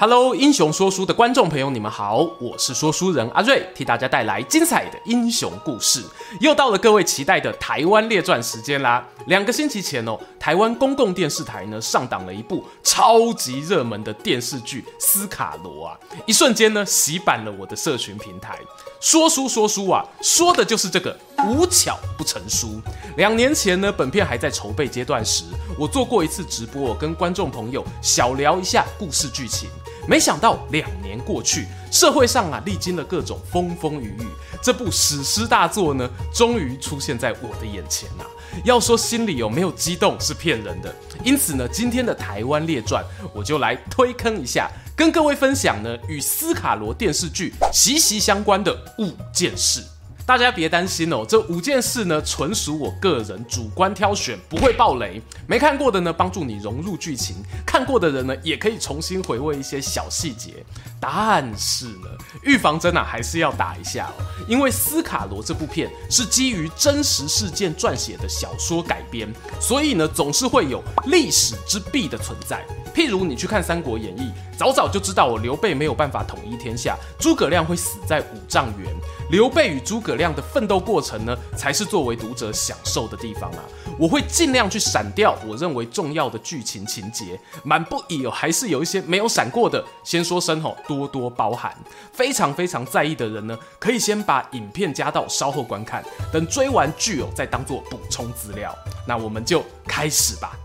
Hello，英雄说书的观众朋友，你们好，我是说书人阿瑞，替大家带来精彩的英雄故事。又到了各位期待的台湾列传时间啦！两个星期前哦，台湾公共电视台呢上档了一部超级热门的电视剧《斯卡罗》啊，一瞬间呢洗版了我的社群平台。说书说书啊，说的就是这个无巧不成书。两年前呢，本片还在筹备阶段时，我做过一次直播，跟观众朋友小聊一下故事剧情。没想到两年过去，社会上啊历经了各种风风雨雨，这部史诗大作呢，终于出现在我的眼前啊！要说心里有没有激动是骗人的。因此呢，今天的台湾列传，我就来推坑一下，跟各位分享呢与斯卡罗电视剧息息相关的五件事。大家别担心哦，这五件事呢，纯属我个人主观挑选，不会爆雷。没看过的呢，帮助你融入剧情；看过的人呢，也可以重新回味一些小细节。但是呢，预防针啊，还是要打一下哦，因为《斯卡罗》这部片是基于真实事件撰写的小说改编，所以呢，总是会有历史之弊的存在。譬如你去看《三国演义》，早早就知道我，刘备没有办法统一天下，诸葛亮会死在五丈原。刘备与诸葛亮的奋斗过程呢，才是作为读者享受的地方啊！我会尽量去闪掉我认为重要的剧情情节，满不已哦，还是有一些没有闪过的，先说声吼，多多包涵。非常非常在意的人呢，可以先把影片加到稍后观看，等追完剧哦，再当做补充资料。那我们就开始吧。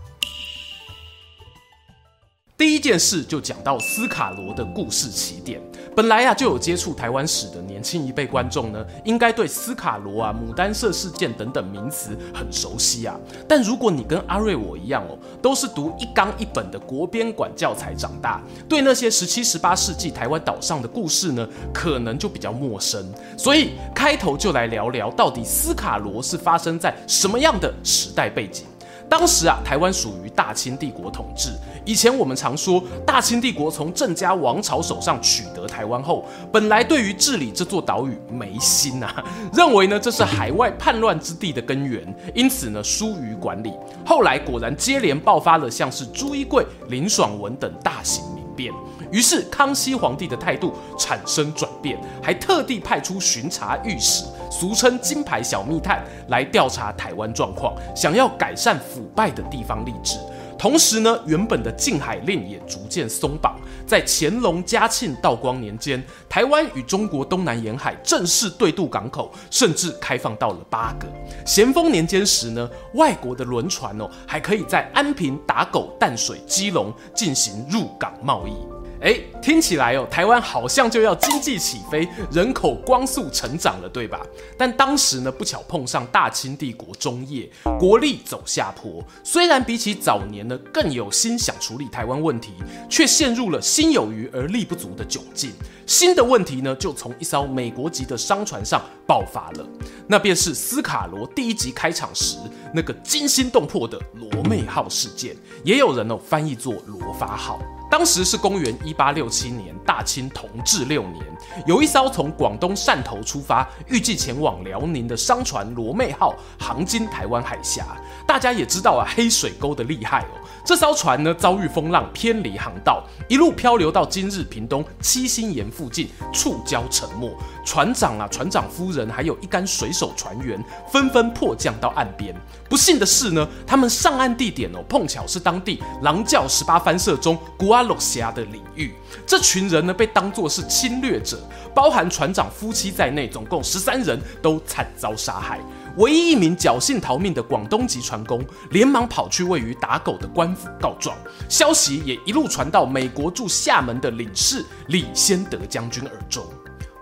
第一件事就讲到斯卡罗的故事起点。本来啊，就有接触台湾史的年轻一辈观众呢，应该对斯卡罗啊、牡丹社事件等等名词很熟悉啊。但如果你跟阿瑞我一样哦，都是读一纲一本的国编馆教材长大，对那些十七、十八世纪台湾岛上的故事呢，可能就比较陌生。所以开头就来聊聊，到底斯卡罗是发生在什么样的时代背景？当时啊，台湾属于大清帝国统治。以前我们常说，大清帝国从郑家王朝手上取得台湾后，本来对于治理这座岛屿没心啊，认为呢这是海外叛乱之地的根源，因此呢疏于管理。后来果然接连爆发了像是朱一贵、林爽文等大型民变，于是康熙皇帝的态度产生转变，还特地派出巡查御史，俗称金牌小密探，来调查台湾状况，想要改善腐败的地方吏治。同时呢，原本的禁海令也逐渐松绑。在乾隆、嘉庆、道光年间，台湾与中国东南沿海正式对渡港口，甚至开放到了八个。咸丰年间时呢，外国的轮船哦，还可以在安平、打狗、淡水、基隆进行入港贸易。哎，听起来哦，台湾好像就要经济起飞，人口光速成长了，对吧？但当时呢，不巧碰上大清帝国中叶，国力走下坡。虽然比起早年呢，更有心想处理台湾问题，却陷入了心有余而力不足的窘境。新的问题呢，就从一艘美国籍的商船上爆发了，那便是斯卡罗第一集开场时那个惊心动魄的罗妹号事件，也有人哦翻译作罗发号。当时是公元一八六七年，大清同治六年，有一艘从广东汕头出发，预计前往辽宁的商船“罗妹号”航经台湾海峡。大家也知道啊，黑水沟的厉害哦。这艘船呢，遭遇风浪偏离航道，一路漂流到今日屏东七星岩附近，触礁沉没。船长啊，船长夫人，还有一干水手船员纷纷迫降到岸边。不幸的是呢，他们上岸地点哦，碰巧是当地狼教十八番社中古阿洛峡的领域。这群人呢，被当作是侵略者，包含船长夫妻在内，总共十三人都惨遭杀害。唯一一名侥幸逃命的广东籍船工，连忙跑去位于打狗的官府告状，消息也一路传到美国驻厦门的领事李先德将军耳中。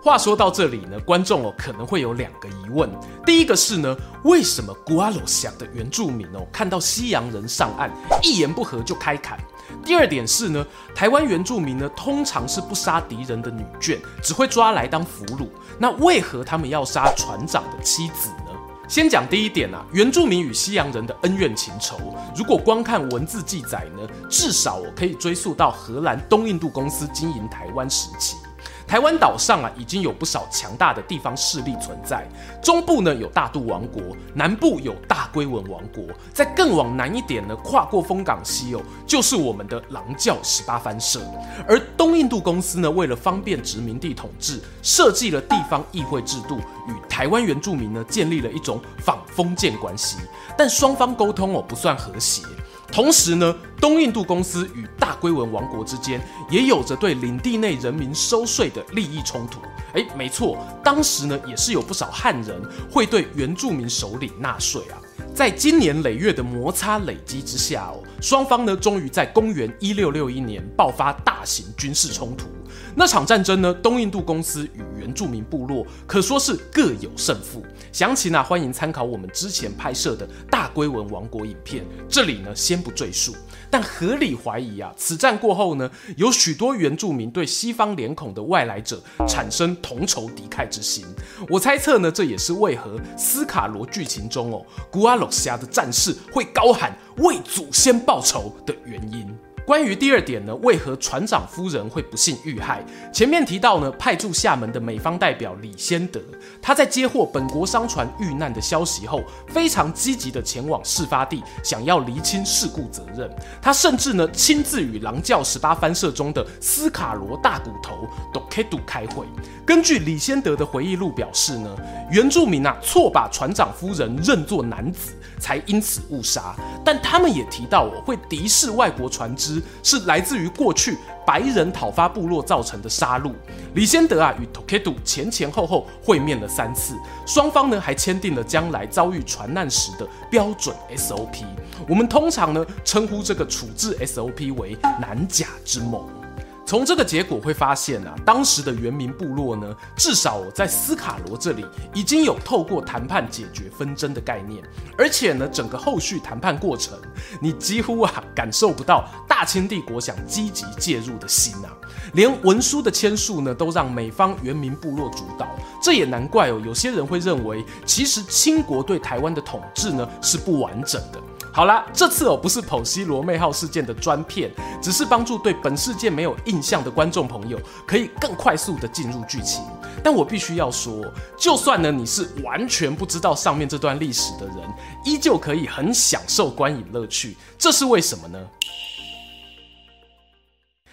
话说到这里呢，观众哦可能会有两个疑问：第一个是呢，为什么古阿罗想的原住民哦看到西洋人上岸，一言不合就开砍？第二点是呢，台湾原住民呢通常是不杀敌人的女眷，只会抓来当俘虏，那为何他们要杀船长的妻子？先讲第一点啊，原住民与西洋人的恩怨情仇，如果光看文字记载呢，至少我可以追溯到荷兰东印度公司经营台湾时期。台湾岛上啊，已经有不少强大的地方势力存在。中部呢有大肚王国，南部有大龟文王国，再更往南一点呢，跨过枫港溪哦，就是我们的狼教十八番社。而东印度公司呢，为了方便殖民地统治，设计了地方议会制度，与台湾原住民呢建立了一种仿封建关系。但双方沟通哦不算和谐。同时呢，东印度公司与大龟文王国之间也有着对领地内人民收税的利益冲突。诶，没错，当时呢也是有不少汉人会对原住民首领纳税啊。在今年累月的摩擦累积之下哦，双方呢终于在公元一六六一年爆发大型军事冲突。那场战争呢，东印度公司与原住民部落可说是各有胜负。详情呢，欢迎参考我们之前拍摄的大龟文王国影片，这里呢先不赘述。但合理怀疑啊，此战过后呢，有许多原住民对西方脸孔的外来者产生同仇敌忾之心。我猜测呢，这也是为何斯卡罗剧情中哦，古阿洛峡的战士会高喊为祖先报仇的原因。关于第二点呢，为何船长夫人会不幸遇害？前面提到呢，派驻厦门的美方代表李先德，他在接获本国商船遇难的消息后，非常积极地前往事发地，想要厘清事故责任。他甚至呢，亲自与狼教十八番社中的斯卡罗大骨头多凯杜开会。根据李先德的回忆录表示呢，原住民啊错把船长夫人认作男子，才因此误杀。但他们也提到哦，会敌视外国船只。是来自于过去白人讨伐部落造成的杀戮。李先德啊与 Tokedo 前前后后会面了三次，双方呢还签订了将来遭遇船难时的标准 SOP。我们通常呢称呼这个处置 SOP 为南甲之盟。从这个结果会发现啊，当时的原民部落呢，至少在斯卡罗这里已经有透过谈判解决纷争的概念，而且呢，整个后续谈判过程，你几乎啊感受不到大清帝国想积极介入的心啊，连文书的签署呢，都让美方原民部落主导，这也难怪哦，有些人会认为，其实清国对台湾的统治呢是不完整的。好啦，这次哦不是剖析罗妹号事件的专片，只是帮助对本事件没有印象的观众朋友可以更快速的进入剧情。但我必须要说，就算呢你是完全不知道上面这段历史的人，依旧可以很享受观影乐趣。这是为什么呢？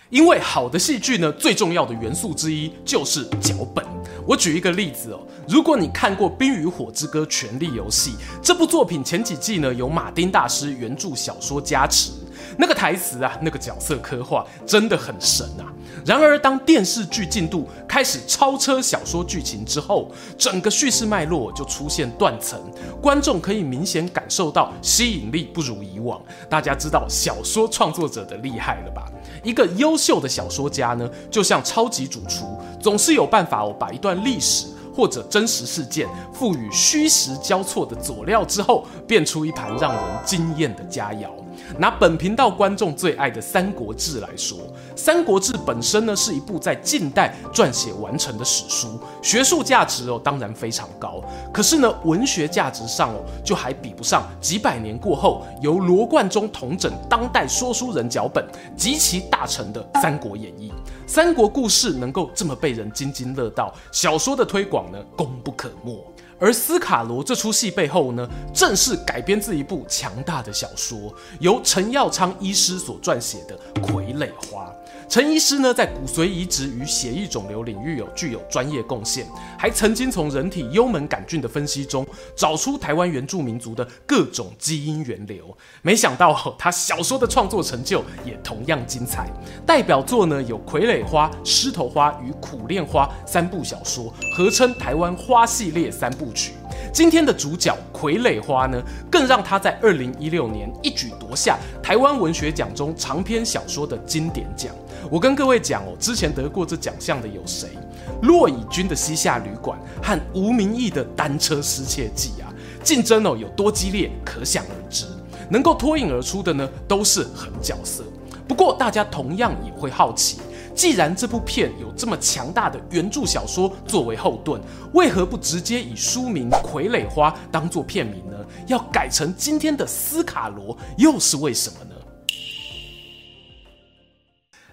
因为好的戏剧呢，最重要的元素之一就是脚本。我举一个例子哦，如果你看过《冰与火之歌：权力游戏》这部作品，前几季呢有马丁大师原著小说加持，那个台词啊，那个角色刻画真的很神啊。然而，当电视剧进度开始超车小说剧情之后，整个叙事脉络就出现断层，观众可以明显感受到吸引力不如以往。大家知道小说创作者的厉害了吧？一个优秀的小说家呢，就像超级主厨，总是有办法哦，把一段历史或者真实事件赋予虚实交错的佐料之后，变出一盘让人惊艳的佳肴。拿本频道观众最爱的《三国志》来说，《三国志》本身呢是一部在近代撰写完成的史书，学术价值哦当然非常高。可是呢，文学价值上哦就还比不上几百年过后由罗贯中统整当代说书人脚本极其大成的《三国演义》。三国故事能够这么被人津津乐道，小说的推广呢功不可没。而斯卡罗这出戏背后呢，正是改编自一部强大的小说，由陈耀昌医师所撰写的《傀儡花》。陈医师呢，在骨髓移植与血液肿瘤领域有具有专业贡献，还曾经从人体幽门杆菌的分析中找出台湾原住民族的各种基因源流。没想到他小说的创作成就也同样精彩，代表作呢有《傀儡花》《狮头花》与《苦恋花》三部小说，合称台湾花系列三部曲。今天的主角傀儡花呢，更让他在二零一六年一举夺下台湾文学奖中长篇小说的经典奖。我跟各位讲哦，之前得过这奖项的有谁？骆以军的《西夏旅馆》和吴明益的《单车失窃记》啊，竞争哦有多激烈，可想而知。能够脱颖而出的呢，都是狠角色。不过大家同样也会好奇。既然这部片有这么强大的原著小说作为后盾，为何不直接以书名《傀儡花》当做片名呢？要改成今天的斯卡罗，又是为什么呢？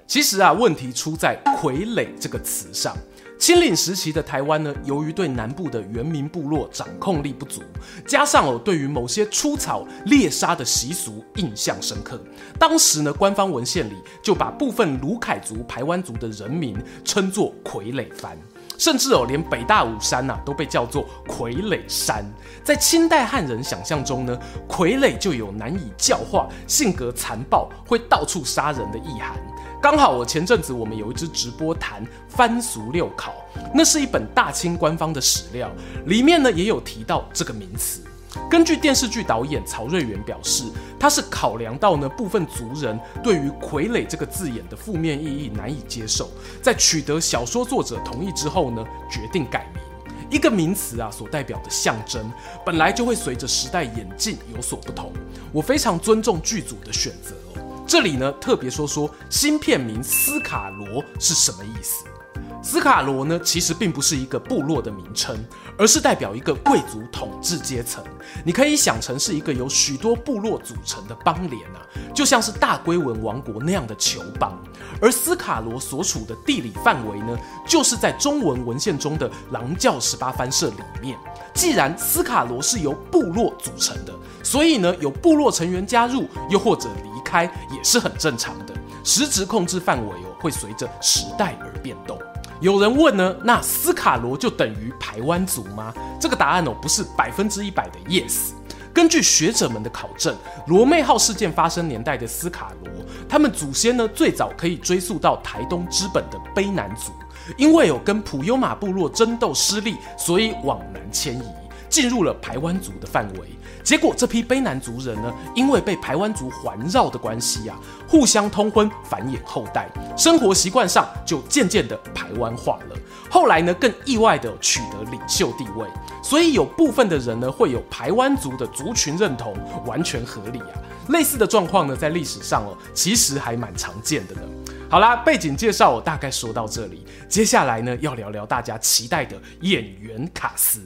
其实啊，问题出在“傀儡”这个词上。清领时期的台湾呢，由于对南部的原民部落掌控力不足，加上哦对于某些出草猎杀的习俗印象深刻，当时呢官方文献里就把部分卢凯族排湾族的人民称作傀儡番，甚至哦连北大武山呐、都被叫做傀儡山。在清代汉人想象中呢，傀儡就有难以教化、性格残暴、会到处杀人的意涵。刚好我前阵子我们有一支直播谈番俗六考，那是一本大清官方的史料，里面呢也有提到这个名词。根据电视剧导演曹瑞元表示，他是考量到呢部分族人对于傀儡这个字眼的负面意义难以接受，在取得小说作者同意之后呢，决定改名。一个名词啊所代表的象征，本来就会随着时代演进有所不同。我非常尊重剧组的选择。这里呢，特别说说新片名斯卡罗是什么意思？斯卡罗呢，其实并不是一个部落的名称，而是代表一个贵族统治阶层。你可以想成是一个由许多部落组成的邦联啊，就像是大龟文王国那样的酋邦。而斯卡罗所处的地理范围呢，就是在中文文献中的狼教十八番社里面。既然斯卡罗是由部落组成的，所以呢，有部落成员加入，又或者离开，也是很正常的。实质控制范围哦，会随着时代而变动。有人问呢，那斯卡罗就等于排湾族吗？这个答案哦，不是百分之一百的 yes。根据学者们的考证，罗妹号事件发生年代的斯卡罗，他们祖先呢，最早可以追溯到台东之本的卑南族，因为有跟普悠马部落争斗失利，所以往南迁移，进入了排湾族的范围。结果这批卑南族人呢，因为被排湾族环绕的关系啊，互相通婚繁衍后代，生活习惯上就渐渐的排湾化了。后来呢，更意外的取得领袖地位，所以有部分的人呢，会有排湾族的族群认同，完全合理啊。类似的状况呢，在历史上哦，其实还蛮常见的呢。好啦，背景介绍我大概说到这里，接下来呢，要聊聊大家期待的演员卡斯。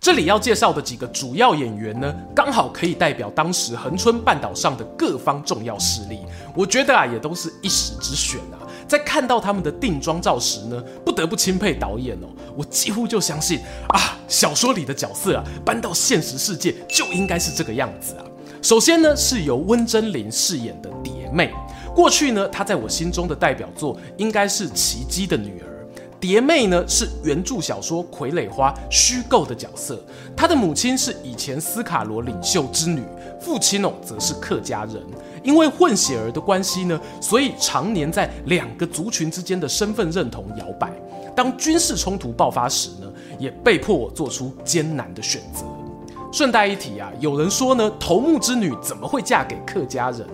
这里要介绍的几个主要演员呢，刚好可以代表当时恒春半岛上的各方重要势力。我觉得啊，也都是一时之选啊。在看到他们的定妆照时呢，不得不钦佩导演哦。我几乎就相信啊，小说里的角色啊，搬到现实世界就应该是这个样子啊。首先呢，是由温贞菱饰演的蝶妹。过去呢，她在我心中的代表作应该是奇迹的女儿。蝶妹呢，是原著小说《傀儡花》虚构的角色，她的母亲是以前斯卡罗领袖之女，父亲哦则是客家人。因为混血儿的关系呢，所以常年在两个族群之间的身份认同摇摆。当军事冲突爆发时呢，也被迫做出艰难的选择。顺带一提啊，有人说呢，头目之女怎么会嫁给客家人？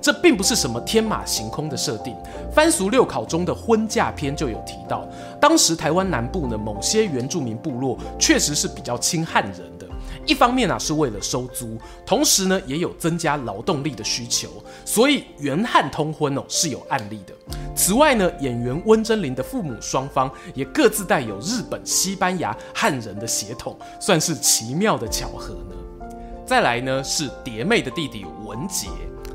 这并不是什么天马行空的设定，番俗六考中的婚嫁篇就有提到，当时台湾南部呢，某些原住民部落确实是比较亲汉人的，一方面啊是为了收租，同时呢也有增加劳动力的需求，所以原汉通婚哦是有案例的。此外呢，演员温贞菱的父母双方也各自带有日本、西班牙、汉人的血统，算是奇妙的巧合呢。再来呢是蝶妹的弟弟文杰。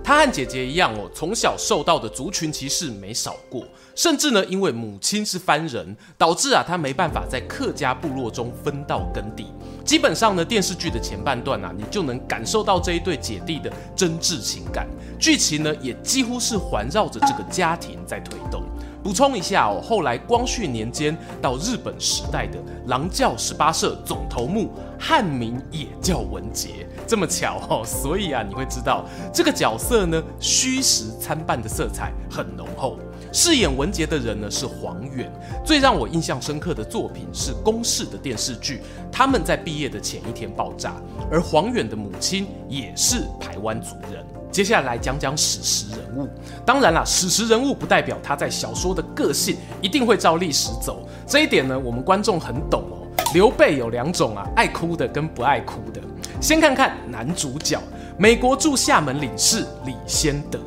他和姐姐一样哦，从小受到的族群歧视没少过，甚至呢，因为母亲是番人，导致啊他没办法在客家部落中分到耕地。基本上呢，电视剧的前半段啊，你就能感受到这一对姐弟的真挚情感，剧情呢也几乎是环绕着这个家庭在推动。补充一下哦，后来光绪年间到日本时代的狼教十八社总头目汉名也叫文杰，这么巧哦，所以啊，你会知道这个角色呢虚实参半的色彩很浓厚。饰演文杰的人呢是黄远，最让我印象深刻的作品是公视的电视剧《他们在毕业的前一天爆炸》，而黄远的母亲也是台湾族人。接下来讲讲史实人物。当然啦，史实人物不代表他在小说的个性一定会照历史走。这一点呢，我们观众很懂。刘备有两种啊，爱哭的跟不爱哭的。先看看男主角，美国驻厦门领事李先德。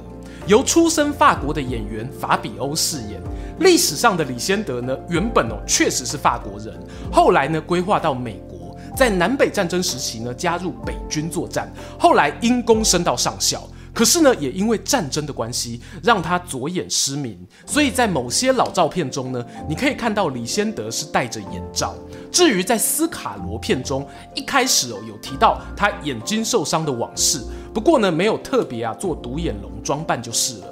由出身法国的演员法比欧饰演。历史上的李仙德呢，原本哦确实是法国人，后来呢规划到美国，在南北战争时期呢加入北军作战，后来因功升到上校。可是呢，也因为战争的关系，让他左眼失明，所以在某些老照片中呢，你可以看到李先德是戴着眼罩。至于在斯卡罗片中，一开始哦有提到他眼睛受伤的往事，不过呢没有特别啊做独眼龙装扮就是了。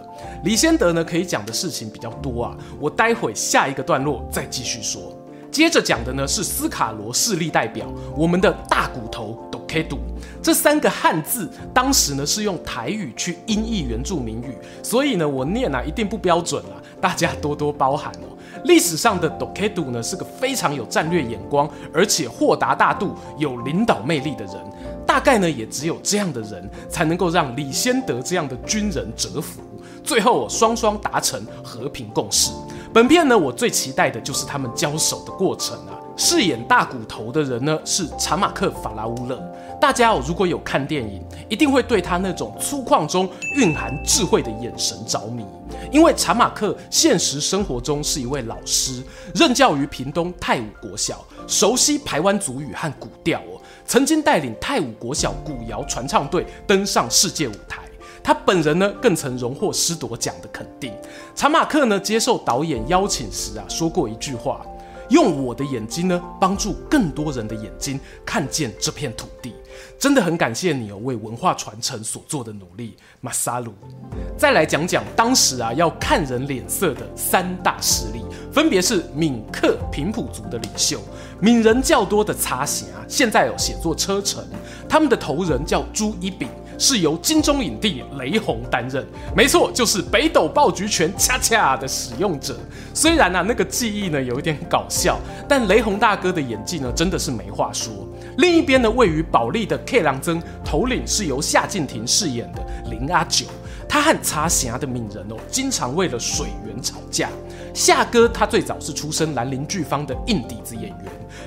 李先德呢可以讲的事情比较多啊，我待会下一个段落再继续说。接着讲的呢是斯卡罗势力代表，我们的大骨头 Dokedo。这三个汉字当时呢是用台语去音译原住民语，所以呢我念啊一定不标准啊，大家多多包涵哦。历史上的 Dokedo 呢是个非常有战略眼光，而且豁达大度、有领导魅力的人。大概呢也只有这样的人才能够让李先德这样的军人折服，最后双双达成和平共识。本片呢我最期待的就是他们交手的过程啊。饰演大骨头的人呢是查马克·法拉乌勒。大家哦，如果有看电影，一定会对他那种粗犷中蕴含智慧的眼神着迷。因为查马克现实生活中是一位老师，任教于屏东泰武国小，熟悉排湾族语和古调哦。曾经带领泰武国小古谣传唱队登上世界舞台。他本人呢，更曾荣获师铎奖的肯定。查马克呢，接受导演邀请时啊，说过一句话。用我的眼睛呢，帮助更多人的眼睛看见这片土地，真的很感谢你哦，为文化传承所做的努力，马萨鲁。再来讲讲当时啊要看人脸色的三大势力，分别是闽客平埔族的领袖，闽人较多的茶行啊，现在有写作车臣，他们的头人叫朱一炳。是由金钟影帝雷洪担任，没错，就是北斗爆菊拳恰恰的使用者。虽然啊，那个技艺呢有一点搞笑，但雷洪大哥的演技呢真的是没话说。另一边呢，位于保利的 K 郎曾头领是由夏靖庭饰演的林阿九，他和茶侠的敏人哦，经常为了水源吵架。夏哥他最早是出身兰陵剧坊的硬底子演员。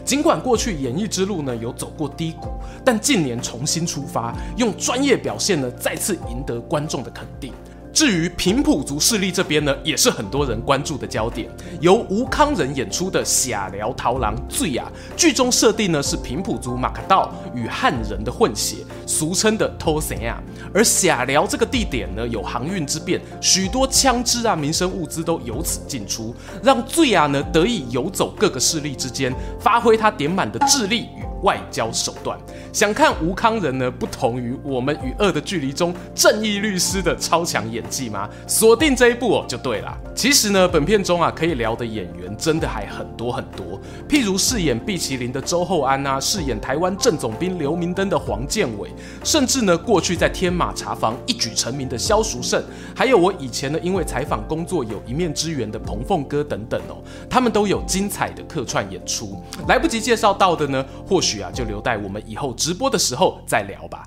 尽管过去演艺之路呢有走过低谷，但近年重新出发，用专业表现呢再次赢得观众的肯定。至于平埔族势力这边呢，也是很多人关注的焦点。由吴康仁演出的《社寮头人水仔》，剧中设定呢是平埔族马卡道与汉人的混血，俗称的土生仔。而社寮这个地点呢有航运之便，许多枪支啊、民生物资都由此进出，让水仔呢得以游走各个势力之间，发挥他点满的智力与外交手段，想看吴康仁呢？不同于我们与恶的距离中正义律师的超强演技吗？锁定这一部哦，就对了。其实呢，本片中啊，可以聊的演员真的还很多很多。譬如饰演毕麒麟的周厚安啊，饰演台湾正总兵刘明灯的黄建伟，甚至呢，过去在天马茶坊一举成名的萧淑慎，还有我以前呢，因为采访工作有一面之缘的彭凤哥等等哦，他们都有精彩的客串演出。来不及介绍到的呢，或许。许啊，就留待我们以后直播的时候再聊吧。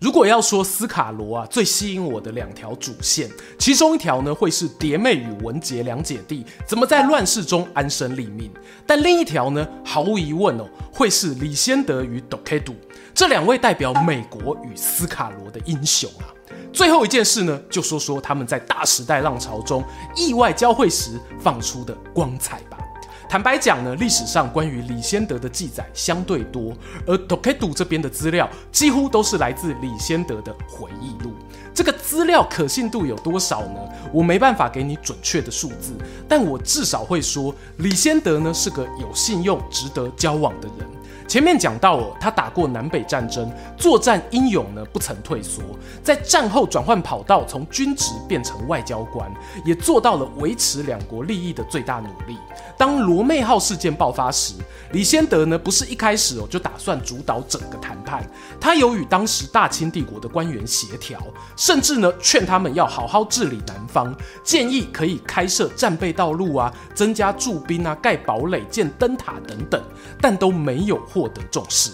如果要说斯卡罗啊，最吸引我的两条主线，其中一条呢会是蝶妹与文杰两姐弟怎么在乱世中安身立命，但另一条呢，毫无疑问哦，会是李先德与 Dokedo 这两位代表美国与斯卡罗的英雄啊。最后一件事呢，就说说他们在大时代浪潮中意外交汇时放出的光彩吧。坦白讲呢，历史上关于李先德的记载相对多，而 Dokedo 这边的资料几乎都是来自李先德的回忆录。这个资料可信度有多少呢？我没办法给你准确的数字，但我至少会说，李先德呢是个有信用、值得交往的人。前面讲到哦，他打过南北战争，作战英勇呢，不曾退缩。在战后转换跑道，从军职变成外交官，也做到了维持两国利益的最大努力。当罗妹号事件爆发时，李仙得呢不是一开始哦就打算主导整个谈判，他有与当时大清帝国的官员协调，甚至呢劝他们要好好治理南方，建议可以开设战备道路啊，增加驻兵啊，盖堡垒、建灯塔等等，但都没有获得重视。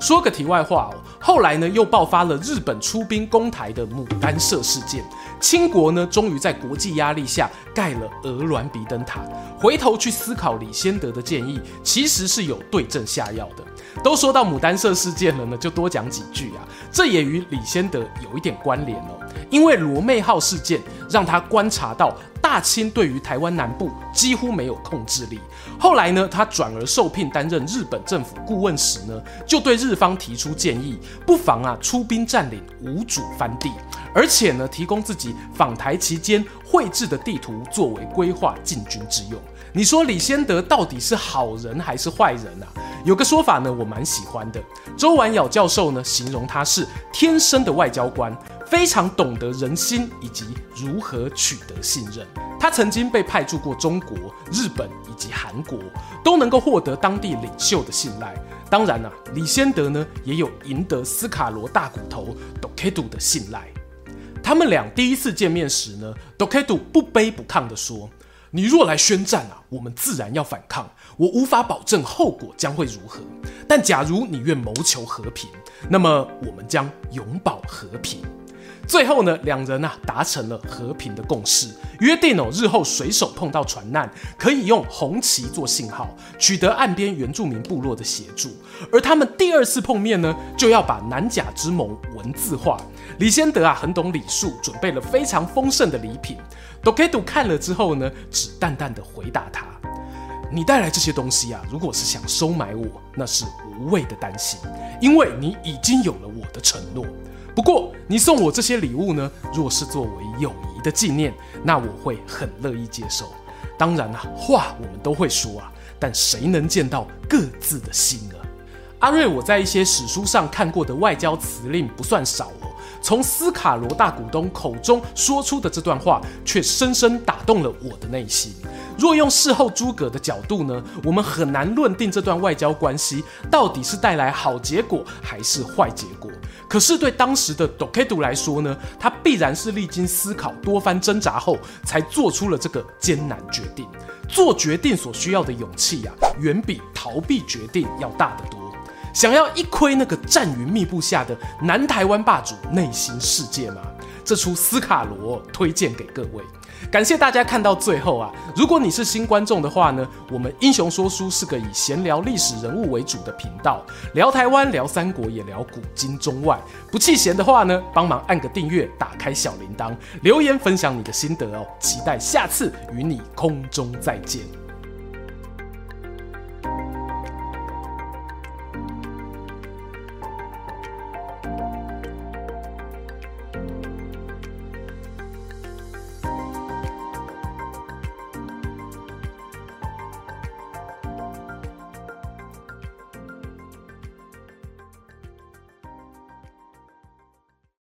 说个题外话哦，后来呢，又爆发了日本出兵攻台的牡丹社事件。清国呢，终于在国际压力下盖了鹅銮鼻灯塔。回头去思考李先德的建议，其实是有对症下药的。都说到牡丹社事件了呢，就多讲几句啊。这也与李先德有一点关联哦，因为罗妹号事件让他观察到大清对于台湾南部几乎没有控制力。后来呢，他转而受聘担任日本政府顾问时呢，就对日方提出建议，不妨啊出兵占领无主藩地，而且呢，提供自己访台期间绘制的地图作为规划进军之用。你说李先德到底是好人还是坏人啊？有个说法呢，我蛮喜欢的。周婉窈教授呢，形容他是天生的外交官，非常懂得人心以及如何取得信任。他曾经被派驻过中国、日本以及韩国，都能够获得当地领袖的信赖。当然啊，李先德呢，也有赢得斯卡罗大骨头 Dokedo 的信赖。他们俩第一次见面时呢，Dokedo 不卑不亢地说。你若来宣战啊，我们自然要反抗。我无法保证后果将会如何，但假如你愿谋求和平，那么我们将永保和平。最后呢，两人啊达成了和平的共识，约定哦，日后水手碰到船难，可以用红旗做信号，取得岸边原住民部落的协助。而他们第二次碰面呢，就要把南甲之盟文字化。李先德啊，很懂礼数，准备了非常丰盛的礼品。Dokedo 看了之后呢，只淡淡的回答他：“你带来这些东西啊，如果是想收买我，那是无谓的担心，因为你已经有了我的承诺。”不过，你送我这些礼物呢，若是作为友谊的纪念，那我会很乐意接受。当然啊，话我们都会说啊，但谁能见到各自的心呢？阿瑞，我在一些史书上看过的外交辞令不算少哦。从斯卡罗大股东口中说出的这段话，却深深打动了我的内心。若用事后诸葛的角度呢，我们很难论定这段外交关系到底是带来好结果还是坏结果。可是对当时的 Dokedo 来说呢，他必然是历经思考、多番挣扎后，才做出了这个艰难决定。做决定所需要的勇气呀、啊，远比逃避决定要大得多。想要一窥那个战云密布下的南台湾霸主内心世界吗？这出斯卡罗推荐给各位。感谢大家看到最后啊！如果你是新观众的话呢，我们英雄说书是个以闲聊历史人物为主的频道，聊台湾、聊三国，也聊古今中外。不弃嫌的话呢，帮忙按个订阅，打开小铃铛，留言分享你的心得哦。期待下次与你空中再见。